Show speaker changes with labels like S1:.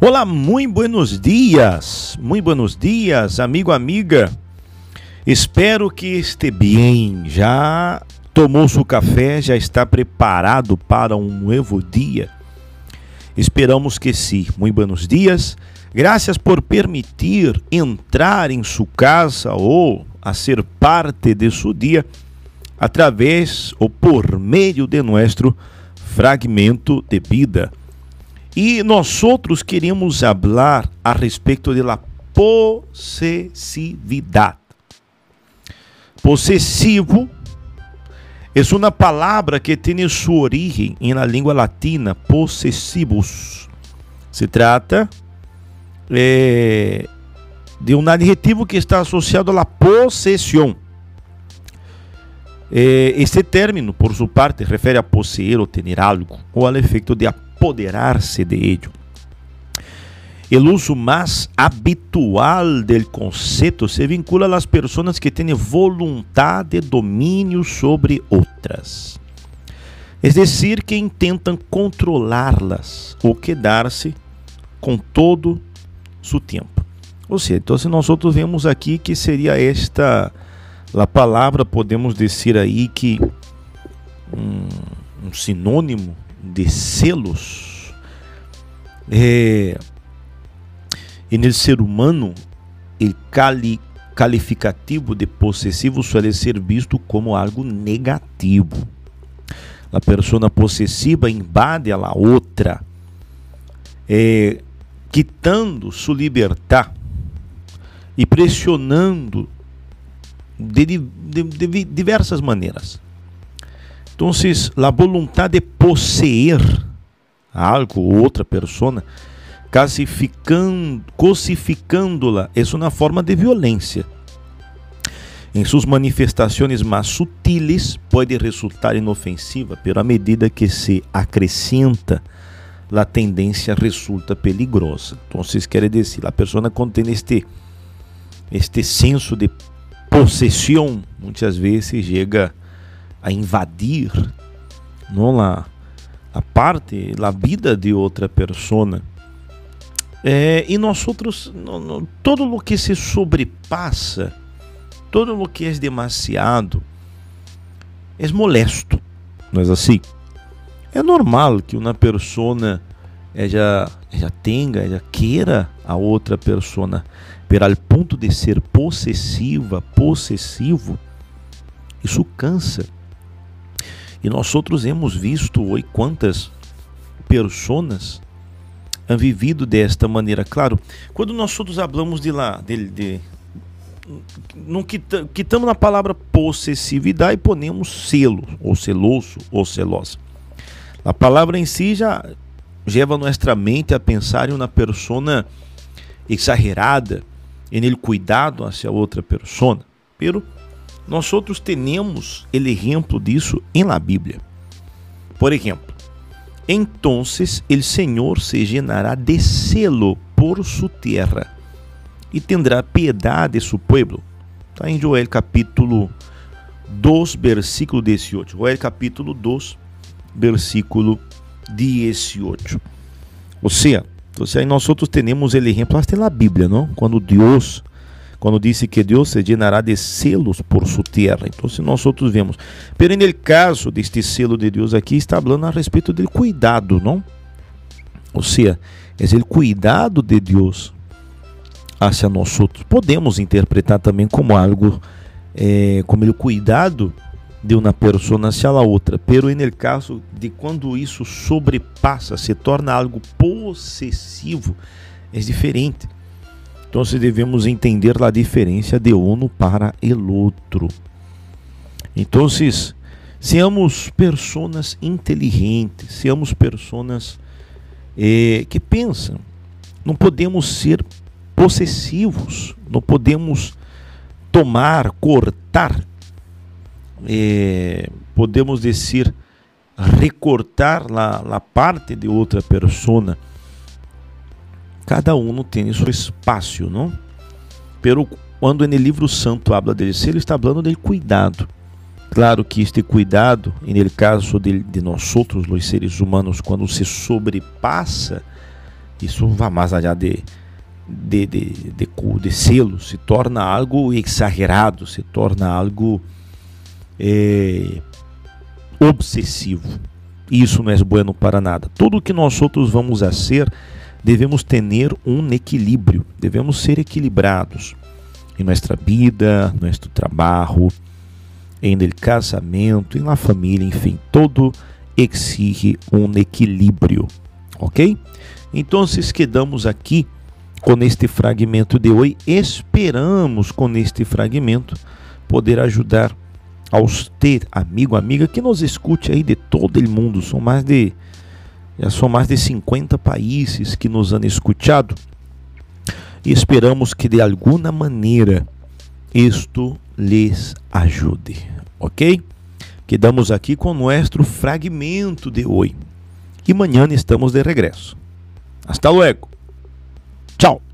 S1: Olá, muito buenos dias, muito buenos dias, amigo, amiga. Espero que esteja bem. Já tomou seu café, já está preparado para um novo dia? Esperamos que sim. Muito buenos dias. Graças por permitir entrar em sua casa ou a ser parte de seu dia através ou por meio de nosso fragmento de vida. E nós outros queremos falar a respeito da possessividade. Possessivo é uma palavra que tem sua origem na língua latina, possessivos. Se trata é, de um adjetivo que está associado à possessão. É, este término, por sua parte, refere a possuir ou ter algo, ou ao efeito de apoderar-se de ello. O uso mais habitual do conceito se vincula às pessoas que têm vontade de domínio sobre outras. É decir, que intentam controlá-las ou quedar-se com todo seu tempo. Ou seja, então se nós outros vemos aqui que seria esta a palavra, podemos dizer aí que um, um sinônimo de selos. É, e no ser humano, o cali, calificativo de possessivo suele ser visto como algo negativo. A pessoa possessiva invade a outra, é, quitando sua liberdade e pressionando de, de, de diversas maneiras. Então, a vontade de possuir algo ou outra pessoa, cosificando-la, é uma forma de violência. Em suas manifestações mais sutiles, pode resultar inofensiva, pero à medida que se acrescenta, a tendência resulta peligrosa. Então, vocês querem dizer, a pessoa tem este, este senso de possessão, muitas vezes chega a invadir não la, a parte, a vida de outra persona. É, e nós outros, todo o que se sobrepassa, todo o que é demasiado, é molesto, não é assim? É normal que uma persona ela, ela tenha, ela queira a outra persona, pero ao ponto de ser possessiva, possessivo, isso cansa e nós outros hemos visto oi, quantas pessoas han vivido desta maneira. Claro, quando nós outros falamos de lá, de, de não quitamos, na palavra possessividade e ponemos selo, ou celoso, ou celosa. A palavra em si já leva nossa mente a pensar em uma persona exagerada, em ele cuidado hacia outra persona. Pero nós outros temos o exemplo disso em la Bíblia. Por exemplo, entonces el Senhor se llenará de celo por su terra e tendrá piedade de su pueblo. Está em Joel capítulo 2, versículo 18. Joel capítulo 2, versículo 18. Ou seja, então, aí nós outros temos ele exemplo até na Bíblia, não? Quando Deus quando disse que Deus se llenará de selos por sua terra. Então, se nós outros vemos. Pero no caso deste selo de Deus aqui, está falando a respeito do cuidado, não? Ou seja, é o cuidado de Deus hacia nós outros. Podemos interpretar também como algo, é, como o cuidado de uma pessoa hacia a outra. Pero no caso de quando isso sobrepassa, se torna algo possessivo, é diferente. Então devemos entender a diferença de uno para el outro. Então, seamos pessoas inteligentes, seamos pessoas eh, que pensam. Não podemos ser possessivos, não podemos tomar, cortar, eh, podemos dizer recortar a parte de outra pessoa cada um tem seu espaço, não? Pero quando no livro santo habla dele, ele está falando de cuidado. Claro que este cuidado, no caso de, de nós outros, os seres humanos, quando se sobrepassa isso vai mais allá de, de, de, de, de selo, se torna algo exagerado, se torna algo é, obsessivo. Isso não é bueno para nada. Tudo que nós outros vamos a ser, devemos ter um equilíbrio, devemos ser equilibrados em nossa vida, nosso trabalho, em casamento, em la família, enfim, todo exige um equilíbrio, ok? Então, quedamos aqui com este fragmento de hoje. Esperamos com este fragmento poder ajudar a você, amigo, amiga, que nos escute aí de todo o mundo. São mais de já são mais de 50 países que nos han escutado e esperamos que de alguma maneira isto lhes ajude, ok? Quedamos aqui com nosso fragmento de hoje e amanhã estamos de regresso. Hasta luego. Tchau.